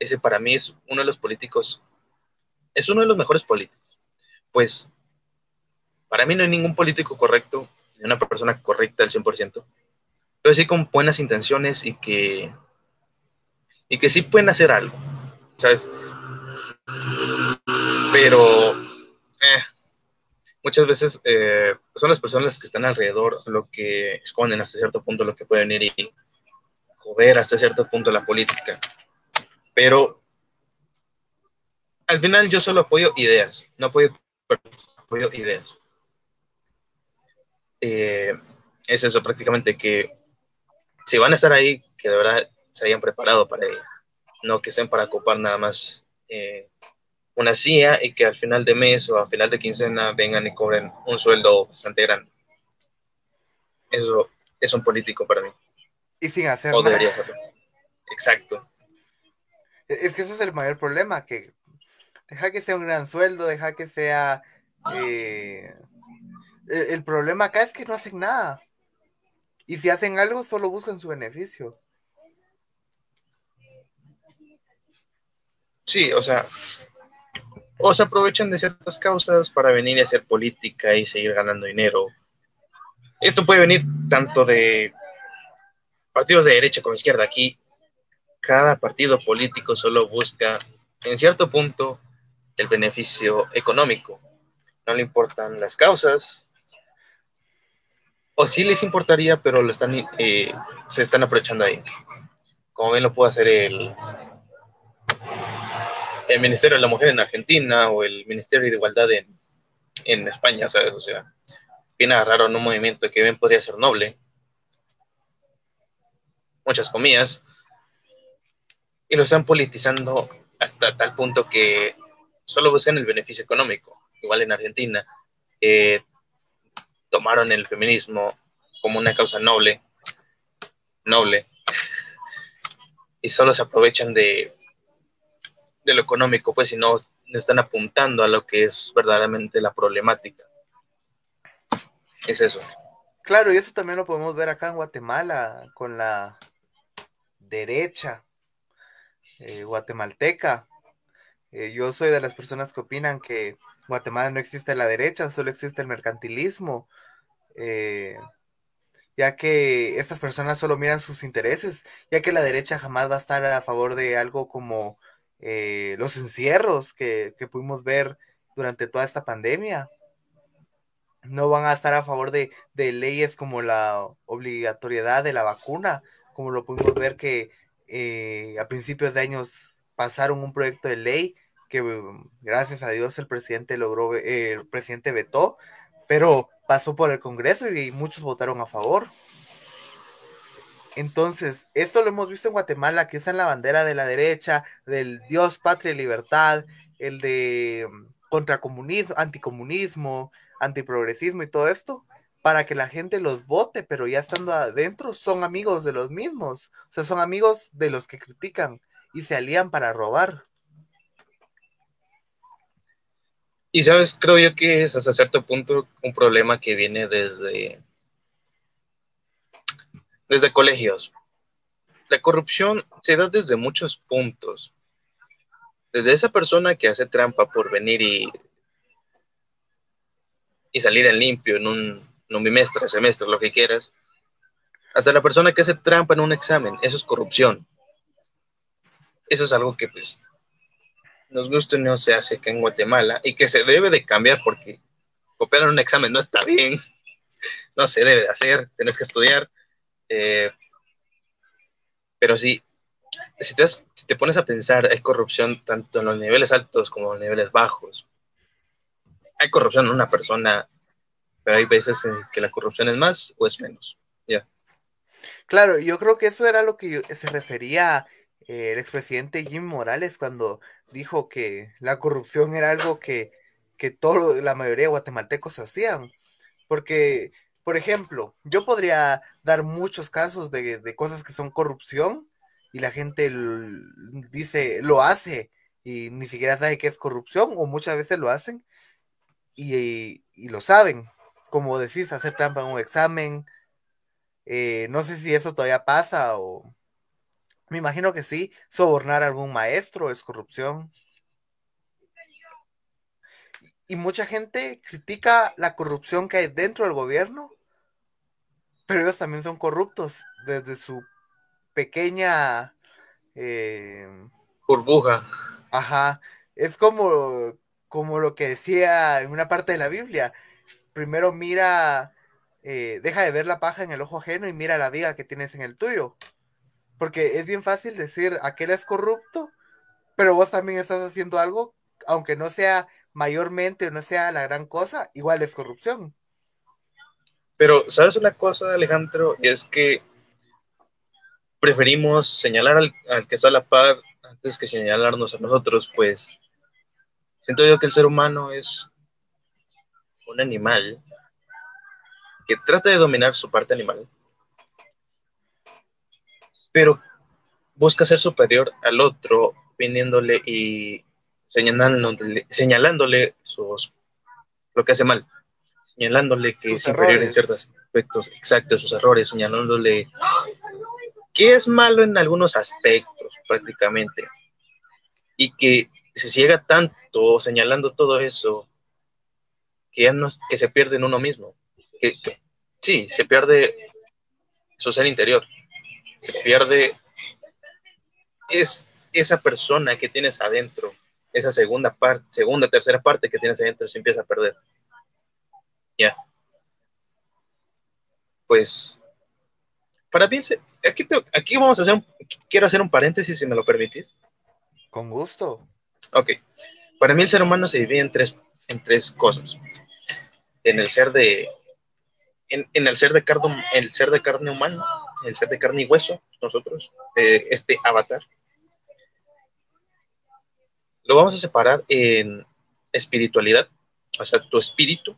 Ese para mí es uno de los políticos, es uno de los mejores políticos. Pues para mí no hay ningún político correcto, ni una persona correcta al 100%, pero sí con buenas intenciones y que, y que sí pueden hacer algo, ¿sabes? Pero eh, muchas veces eh, son las personas que están alrededor lo que esconden hasta cierto punto lo que puede venir y joder hasta cierto punto la política. Pero al final yo solo apoyo ideas, no apoyo, apoyo ideas. Eh, es eso prácticamente que si van a estar ahí, que de verdad se hayan preparado para ello. no que estén para copar nada más eh, una CIA y que al final de mes o a final de quincena vengan y cobren un sueldo bastante grande. Eso es un político para mí. Y sin hacer O nada. debería hacerlo. Exacto. Es que ese es el mayor problema, que deja que sea un gran sueldo, deja que sea... eh, el problema acá es que no hacen nada. Y si hacen algo, solo buscan su beneficio. Sí, o sea, o se aprovechan de ciertas causas para venir y hacer política y seguir ganando dinero. Esto puede venir tanto de partidos de derecha como izquierda. Aquí cada partido político solo busca, en cierto punto, el beneficio económico. No le importan las causas. O sí les importaría, pero lo están, eh, se están aprovechando ahí. Como bien lo puede hacer el, el Ministerio de la Mujer en Argentina o el Ministerio de Igualdad en, en España, ¿sabes? O sea, viene raro en un movimiento que bien podría ser noble. Muchas comillas. Y lo están politizando hasta tal punto que solo buscan el beneficio económico. Igual en Argentina, eh, tomaron el feminismo como una causa noble, noble, y solo se aprovechan de, de lo económico, pues, y no, no están apuntando a lo que es verdaderamente la problemática. Es eso. Claro, y eso también lo podemos ver acá en Guatemala con la derecha eh, guatemalteca. Eh, yo soy de las personas que opinan que Guatemala no existe la derecha, solo existe el mercantilismo, eh, ya que estas personas solo miran sus intereses, ya que la derecha jamás va a estar a favor de algo como eh, los encierros que, que pudimos ver durante toda esta pandemia. No van a estar a favor de, de, leyes como la obligatoriedad de la vacuna, como lo pudimos ver que eh, a principios de años pasaron un proyecto de ley que gracias a Dios el presidente logró, eh, el presidente vetó, pero pasó por el Congreso y muchos votaron a favor. Entonces, esto lo hemos visto en Guatemala, que usan la bandera de la derecha, del Dios, patria y libertad, el de contracomunismo, anticomunismo, antiprogresismo y todo esto, para que la gente los vote, pero ya estando adentro son amigos de los mismos, o sea, son amigos de los que critican y se alían para robar. Y sabes, creo yo que es hasta cierto punto un problema que viene desde, desde colegios. La corrupción se da desde muchos puntos. Desde esa persona que hace trampa por venir y y salir en limpio en un, en un bimestre, semestre, lo que quieras, hasta la persona que hace trampa en un examen, eso es corrupción. Eso es algo que pues nos gusta y no se hace acá en Guatemala y que se debe de cambiar porque copiar un examen no está bien, no se debe de hacer, tienes que estudiar. Eh, pero sí, si te, pones a pensar, hay corrupción tanto en los niveles altos como en los niveles bajos hay corrupción en una persona, pero hay veces en que la corrupción es más o es menos. Yeah. Claro, yo creo que eso era lo que se refería eh, el expresidente Jim Morales cuando dijo que la corrupción era algo que, que todo, la mayoría de guatemaltecos hacían. Porque, por ejemplo, yo podría dar muchos casos de, de cosas que son corrupción y la gente dice, lo hace y ni siquiera sabe qué es corrupción o muchas veces lo hacen y, y, lo saben. Como decís, hacer trampa en un examen. Eh, no sé si eso todavía pasa o... Me imagino que sí. Sobornar a algún maestro es corrupción. Y mucha gente critica la corrupción que hay dentro del gobierno, pero ellos también son corruptos desde su pequeña eh, burbuja. Ajá. Es como como lo que decía en una parte de la Biblia. Primero mira, eh, deja de ver la paja en el ojo ajeno y mira la viga que tienes en el tuyo. Porque es bien fácil decir, aquel es corrupto, pero vos también estás haciendo algo, aunque no sea mayormente o no sea la gran cosa, igual es corrupción. Pero, ¿sabes una cosa, Alejandro? Y es que preferimos señalar al, al que está a la par, antes que señalarnos a nosotros, pues siento yo que el ser humano es un animal que trata de dominar su parte animal, pero busca ser superior al otro, viniéndole y señalándole, señalándole sus, lo que hace mal, señalándole que Sus es superior en ciertos aspectos, exacto, sus errores, señalándole que es malo en algunos aspectos prácticamente. Y que se ciega tanto señalando todo eso que ya no que se pierde en uno mismo, que, que- sí, se pierde su ser interior, se pierde es esa persona que tienes adentro, esa segunda parte, segunda, tercera parte que tienes adentro se empieza a perder. Ya. Pues, para mí, aquí, te- aquí vamos a hacer un, quiero hacer un paréntesis, si me lo permitís. Con gusto. Ok. Para mí el ser humano se divide en tres, en tres cosas. En el ser de, en, en el ser de carne, el ser de carne humana, el ser de carne y hueso, nosotros, eh, este avatar. Lo vamos a separar en espiritualidad, o sea, tu espíritu,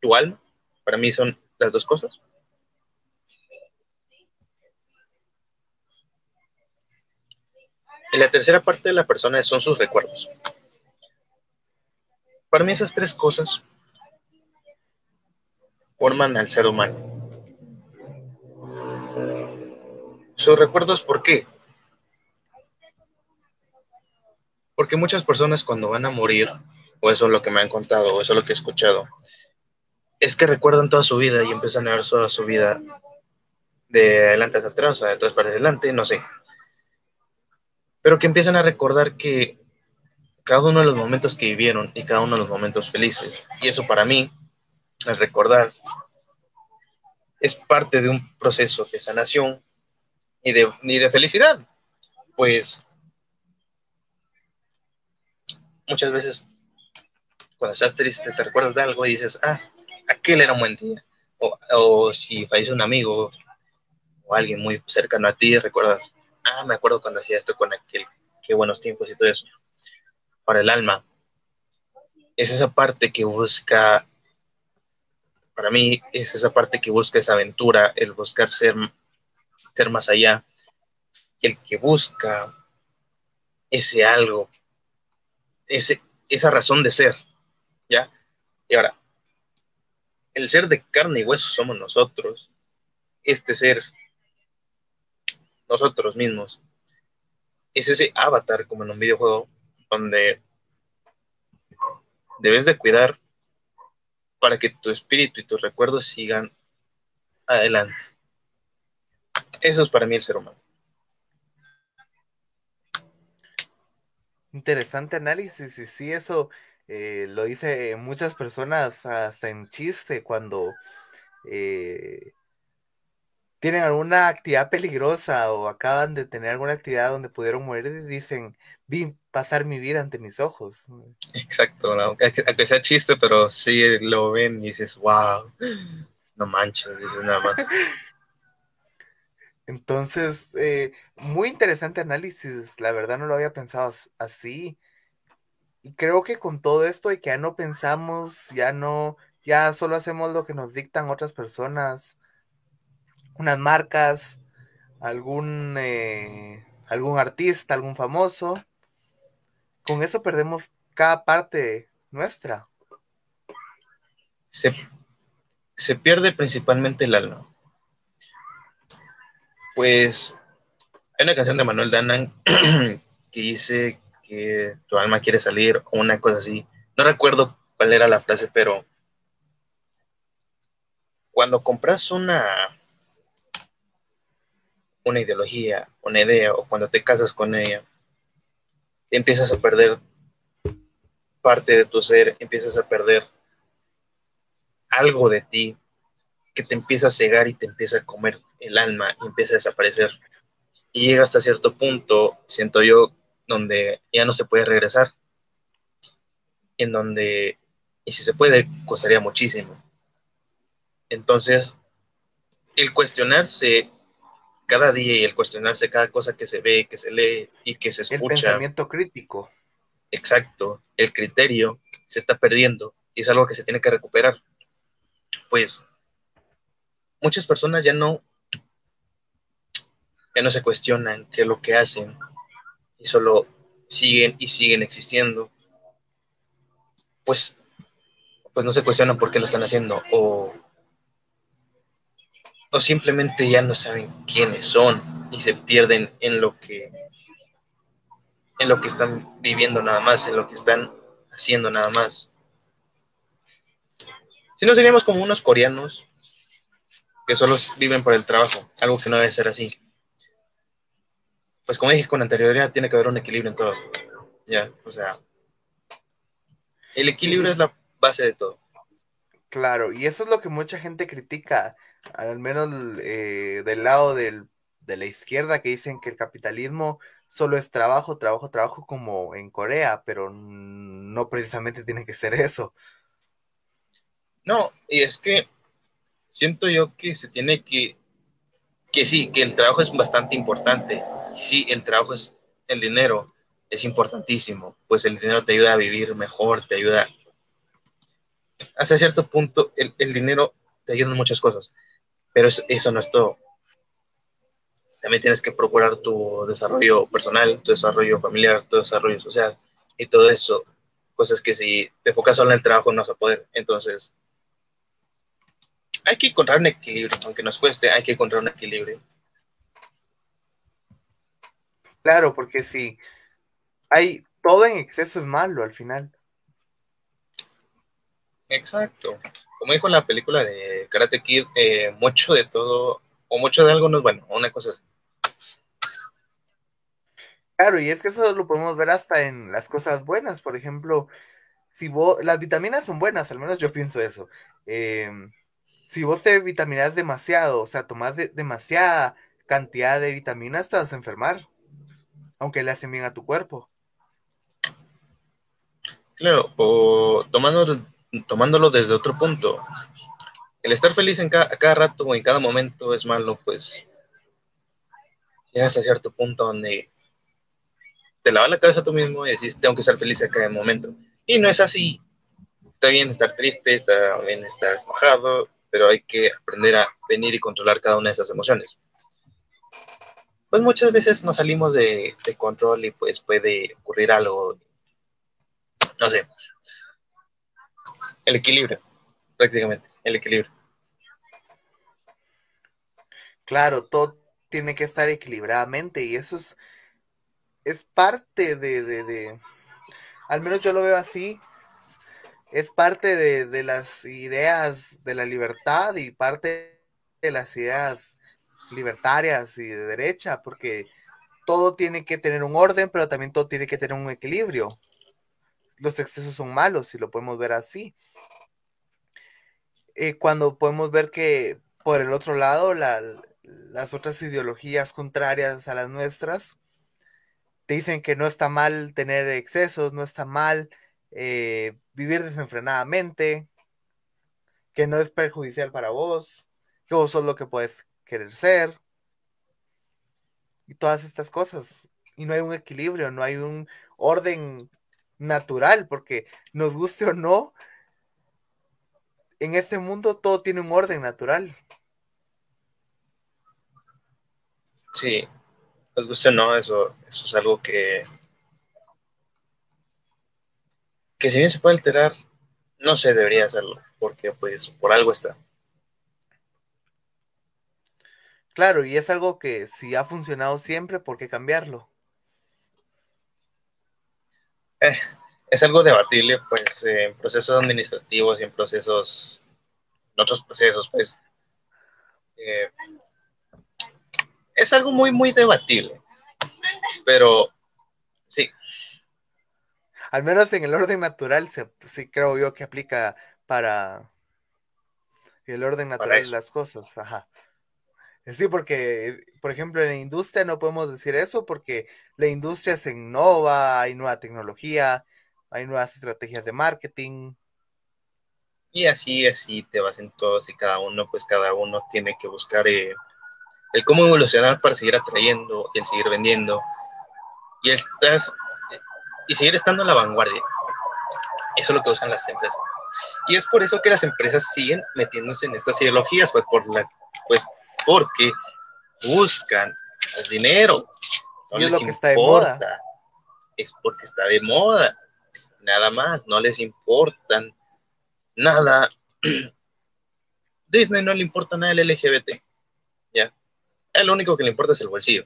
tu alma. Para mí son las dos cosas. Y la tercera parte de la persona son sus recuerdos. Para mí esas tres cosas forman al ser humano. Sus recuerdos, ¿por qué? Porque muchas personas cuando van a morir, o eso es lo que me han contado, o eso es lo que he escuchado, es que recuerdan toda su vida y empiezan a ver toda su vida de adelante hacia atrás, o de atrás para adelante, no sé. Pero que empiezan a recordar que cada uno de los momentos que vivieron y cada uno de los momentos felices. Y eso para mí, el recordar, es parte de un proceso de sanación y de, y de felicidad. Pues muchas veces cuando estás triste te recuerdas de algo y dices, ah, aquel era un buen día. O, o si fallece un amigo o alguien muy cercano a ti, recuerdas, ah, me acuerdo cuando hacía esto con aquel, qué buenos tiempos y todo eso. Para el alma, es esa parte que busca, para mí, es esa parte que busca esa aventura, el buscar ser, ser más allá, el que busca ese algo, ese, esa razón de ser, ¿ya? Y ahora, el ser de carne y hueso somos nosotros, este ser, nosotros mismos, es ese avatar como en un videojuego donde debes de cuidar para que tu espíritu y tus recuerdos sigan adelante. Eso es para mí el ser humano. Interesante análisis, y sí, eso eh, lo dice muchas personas hasta en chiste cuando eh, tienen alguna actividad peligrosa o acaban de tener alguna actividad donde pudieron morir y dicen, vi pasar mi vida ante mis ojos. Exacto, aunque sea chiste, pero sí lo ven y dices, wow, no manches, dices nada más. Entonces, eh, muy interesante análisis, la verdad no lo había pensado as- así. Y creo que con todo esto y que ya no pensamos, ya no, ya solo hacemos lo que nos dictan otras personas, unas marcas, algún, eh, algún artista, algún famoso. Con eso perdemos cada parte nuestra. Se, se pierde principalmente el alma. Pues hay una canción de Manuel Danan que dice que tu alma quiere salir o una cosa así. No recuerdo cuál era la frase, pero cuando compras una una ideología, una idea, o cuando te casas con ella, empiezas a perder parte de tu ser, empiezas a perder algo de ti que te empieza a cegar y te empieza a comer el alma y empieza a desaparecer. Y llega hasta cierto punto, siento yo, donde ya no se puede regresar. En donde, y si se puede, costaría muchísimo. Entonces, el cuestionarse cada día y el cuestionarse cada cosa que se ve, que se lee y que se El escucha. pensamiento crítico. Exacto, el criterio se está perdiendo y es algo que se tiene que recuperar. Pues muchas personas ya no ya no se cuestionan qué es lo que hacen y solo siguen y siguen existiendo. Pues pues no se cuestionan por qué lo están haciendo o o simplemente ya no saben quiénes son y se pierden en lo que en lo que están viviendo nada más, en lo que están haciendo nada más. Si no seríamos como unos coreanos que solo viven por el trabajo, algo que no debe ser así. Pues como dije con anterioridad, tiene que haber un equilibrio en todo. Ya, o sea, el equilibrio es la base de todo. Claro, y eso es lo que mucha gente critica, al menos eh, del lado del, de la izquierda, que dicen que el capitalismo solo es trabajo, trabajo, trabajo, como en Corea, pero no precisamente tiene que ser eso. No, y es que siento yo que se tiene que, que sí, que el trabajo es bastante importante. Sí, el trabajo es, el dinero es importantísimo, pues el dinero te ayuda a vivir mejor, te ayuda, hasta cierto punto, el, el dinero te ayuda en muchas cosas, pero eso, no es todo. También tienes que procurar tu desarrollo personal, tu desarrollo familiar, tu desarrollo social y todo eso, cosas que si te enfocas solo en el trabajo no vas a poder. Entonces, hay que encontrar un equilibrio, aunque nos cueste, hay que encontrar un equilibrio. Claro, porque si hay todo en exceso es malo al final. Exacto. Como dijo en la película de Karate Kid, eh, mucho de todo o mucho de algo no es bueno, una cosa así. Claro, y es que eso lo podemos ver hasta en las cosas buenas, por ejemplo, si vos, las vitaminas son buenas, al menos yo pienso eso. Eh, si vos te vitaminas demasiado, o sea, tomás de, demasiada cantidad de vitaminas, te vas a enfermar, aunque le hacen bien a tu cuerpo. Claro, o tomándolo, tomándolo desde otro punto, el estar feliz en cada, cada rato o en cada momento es malo, pues llegas a cierto punto donde te lavas la cabeza tú mismo y decís, tengo que estar feliz a cada momento. Y no es así. Está bien estar triste, está bien estar enojado, pero hay que aprender a venir y controlar cada una de esas emociones. Pues muchas veces nos salimos de, de control y pues puede ocurrir algo, no sé, el equilibrio, prácticamente, el equilibrio. Claro, todo tiene que estar equilibradamente y eso es, es parte de, de, de, al menos yo lo veo así, es parte de, de, las ideas de la libertad y parte de las ideas libertarias y de derecha, porque todo tiene que tener un orden, pero también todo tiene que tener un equilibrio. Los excesos son malos, si lo podemos ver así. Eh, cuando podemos ver que por el otro lado, la, las otras ideologías contrarias a las nuestras te dicen que no está mal tener excesos, no está mal eh, vivir desenfrenadamente, que no es perjudicial para vos, que vos sos lo que puedes querer ser, y todas estas cosas. Y no hay un equilibrio, no hay un orden natural, porque nos guste o no, en este mundo todo tiene un orden natural. Sí, nos guste o no, eso, eso es algo que, que si bien se puede alterar, no se debería hacerlo, porque pues por algo está. Claro, y es algo que si ha funcionado siempre, ¿por qué cambiarlo? Eh, es algo debatible, pues en procesos administrativos y en procesos, en otros procesos, pues eh, es algo muy, muy debatible. Pero. Al menos en el orden natural, se, sí creo yo que aplica para el orden natural de las cosas. Ajá. Sí, porque, por ejemplo, en la industria no podemos decir eso porque la industria se innova, hay nueva tecnología, hay nuevas estrategias de marketing. Y así, así te vas en todos y cada uno, pues cada uno tiene que buscar eh, el cómo evolucionar para seguir atrayendo y el seguir vendiendo y, estás, y seguir estando en la vanguardia. Eso es lo que buscan las empresas. Y es por eso que las empresas siguen metiéndose en estas ideologías, pues, por la, pues porque buscan el dinero. No y es lo que está de moda. Es porque está de moda. Nada más, no les importan nada. Disney no le importa nada el LGBT. ¿Ya? El único que le importa es el bolsillo.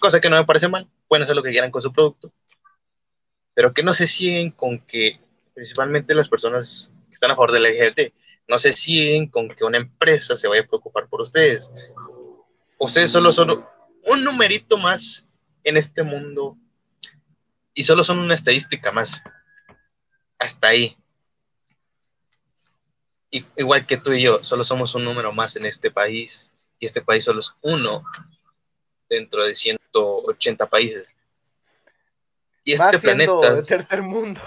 Cosa que no me parece mal. Pueden hacer lo que quieran con su producto. Pero que no se siguen con que, principalmente las personas que están a favor del LGBT, no se siguen con que una empresa se vaya a preocupar por ustedes. Ustedes solo son un numerito más en este mundo y solo son una estadística más. Hasta ahí. igual que tú y yo, solo somos un número más en este país y este país solo es uno dentro de 180 países. Y este planeta... De tercer mundo.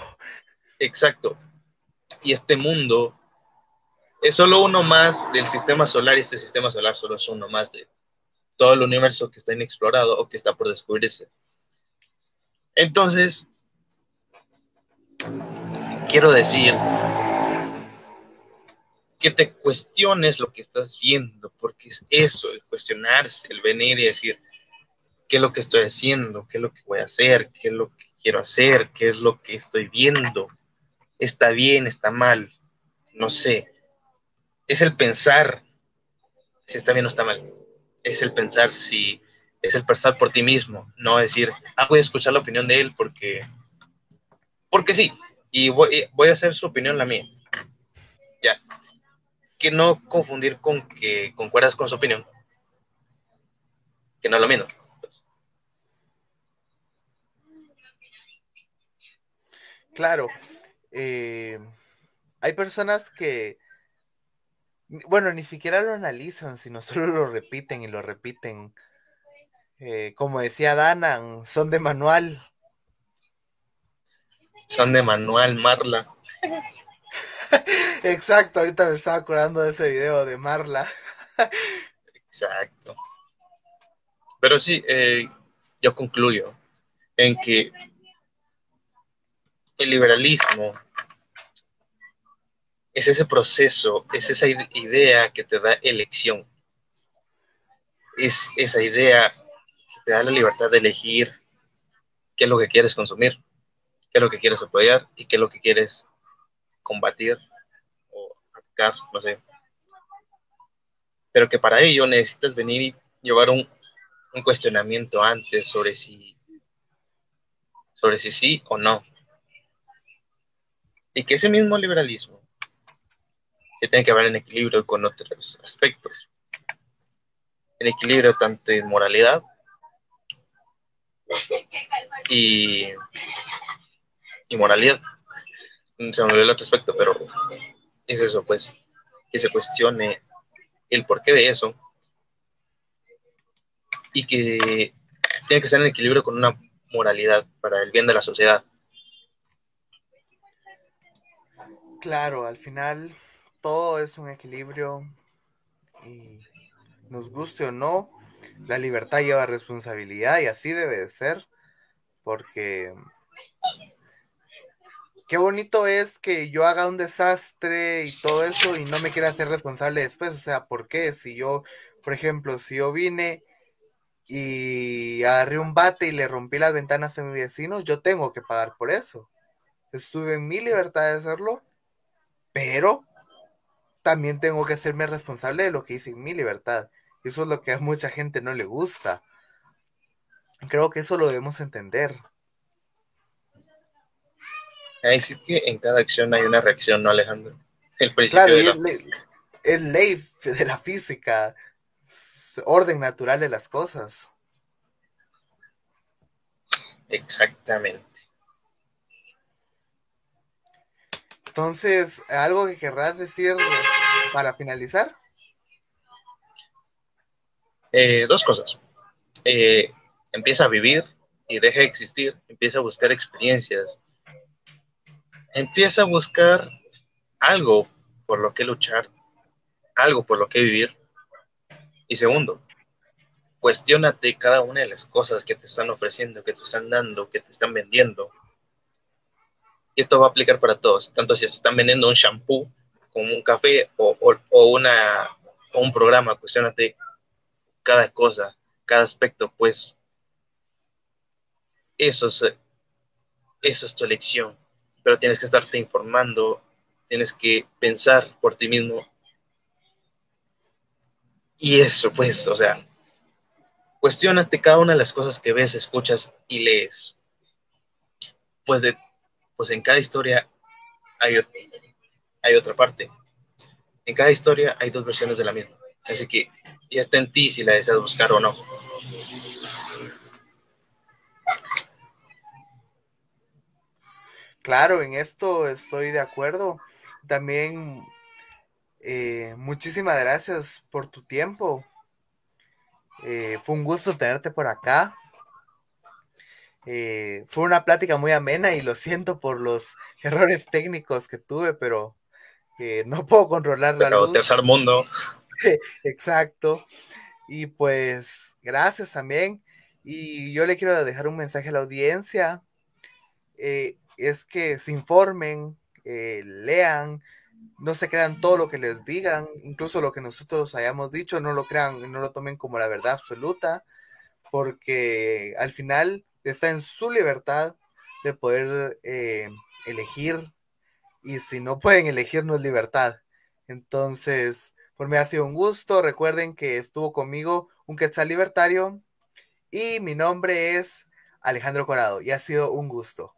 Exacto. Y este mundo es solo uno más del sistema solar y este sistema solar solo es uno más de todo el universo que está inexplorado o que está por descubrirse. Entonces, quiero decir que te cuestiones lo que estás viendo, porque es eso, el cuestionarse, el venir y decir, ¿qué es lo que estoy haciendo? ¿Qué es lo que voy a hacer? ¿Qué es lo que quiero hacer? ¿Qué es lo que estoy viendo? ¿Está bien? ¿Está mal? No sé es el pensar si está bien o está mal. Es el pensar si es el pensar por ti mismo, no decir, ah, voy a escuchar la opinión de él porque, porque sí, y voy, voy a hacer su opinión la mía. Ya. Que no confundir con que concuerdas con su opinión, que no es lo mismo. Pues. Claro. Eh, hay personas que bueno, ni siquiera lo analizan, sino solo lo repiten y lo repiten. Eh, como decía Danan, son de manual. Son de manual, Marla. Exacto, ahorita me estaba acordando de ese video de Marla. Exacto. Pero sí, eh, yo concluyo en que el liberalismo es ese proceso, es esa idea que te da elección. Es esa idea que te da la libertad de elegir qué es lo que quieres consumir, qué es lo que quieres apoyar y qué es lo que quieres combatir o atacar, no sé. Pero que para ello necesitas venir y llevar un, un cuestionamiento antes sobre si, sobre si sí o no. Y que ese mismo liberalismo que tiene que ver en equilibrio con otros aspectos. En equilibrio tanto en moralidad y, y moralidad. Se me olvidó el otro aspecto, pero es eso, pues, que se cuestione el porqué de eso y que tiene que estar en equilibrio con una moralidad para el bien de la sociedad. Claro, al final todo es un equilibrio y nos guste o no, la libertad lleva responsabilidad y así debe de ser, porque qué bonito es que yo haga un desastre y todo eso y no me quiera ser responsable después, o sea, ¿por qué? Si yo, por ejemplo, si yo vine y agarré un bate y le rompí las ventanas a mi vecino, yo tengo que pagar por eso. Estuve en mi libertad de hacerlo, pero también tengo que hacerme responsable de lo que hice en mi libertad. Eso es lo que a mucha gente no le gusta. Creo que eso lo debemos entender. Es decir que en cada acción hay una reacción, ¿no, Alejandro? El principio claro, es, ley, de la física, orden natural de las cosas. Exactamente. Entonces, ¿algo que querrás decir para finalizar? Eh, dos cosas. Eh, empieza a vivir y deja de existir. Empieza a buscar experiencias. Empieza a buscar algo por lo que luchar, algo por lo que vivir. Y segundo, cuestionate cada una de las cosas que te están ofreciendo, que te están dando, que te están vendiendo. Esto va a aplicar para todos, tanto si se están vendiendo un shampoo, como un café o, o, una, o un programa, cuestionate cada cosa, cada aspecto, pues eso es, eso es tu elección, pero tienes que estarte informando, tienes que pensar por ti mismo. Y eso, pues, o sea, cuestionate cada una de las cosas que ves, escuchas y lees. Pues, de, pues en cada historia hay, hay otra parte. En cada historia hay dos versiones de la misma. Así que ya está en ti si la deseas buscar o no. Claro, en esto estoy de acuerdo. También eh, muchísimas gracias por tu tiempo. Eh, fue un gusto tenerte por acá. Eh, fue una plática muy amena y lo siento por los errores técnicos que tuve, pero no puedo controlar la luz. tercer mundo. Exacto. Y pues gracias también. Y yo le quiero dejar un mensaje a la audiencia. es que se informen, lean, no se crean todo lo que les digan, incluso lo que nosotros hayamos dicho, no lo crean, no lo tomen como la verdad absoluta, porque al final está en su libertad de poder eh, elegir, y si no pueden elegir, no es libertad. Entonces, por mí ha sido un gusto. Recuerden que estuvo conmigo un Quetzal Libertario y mi nombre es Alejandro Corado y ha sido un gusto.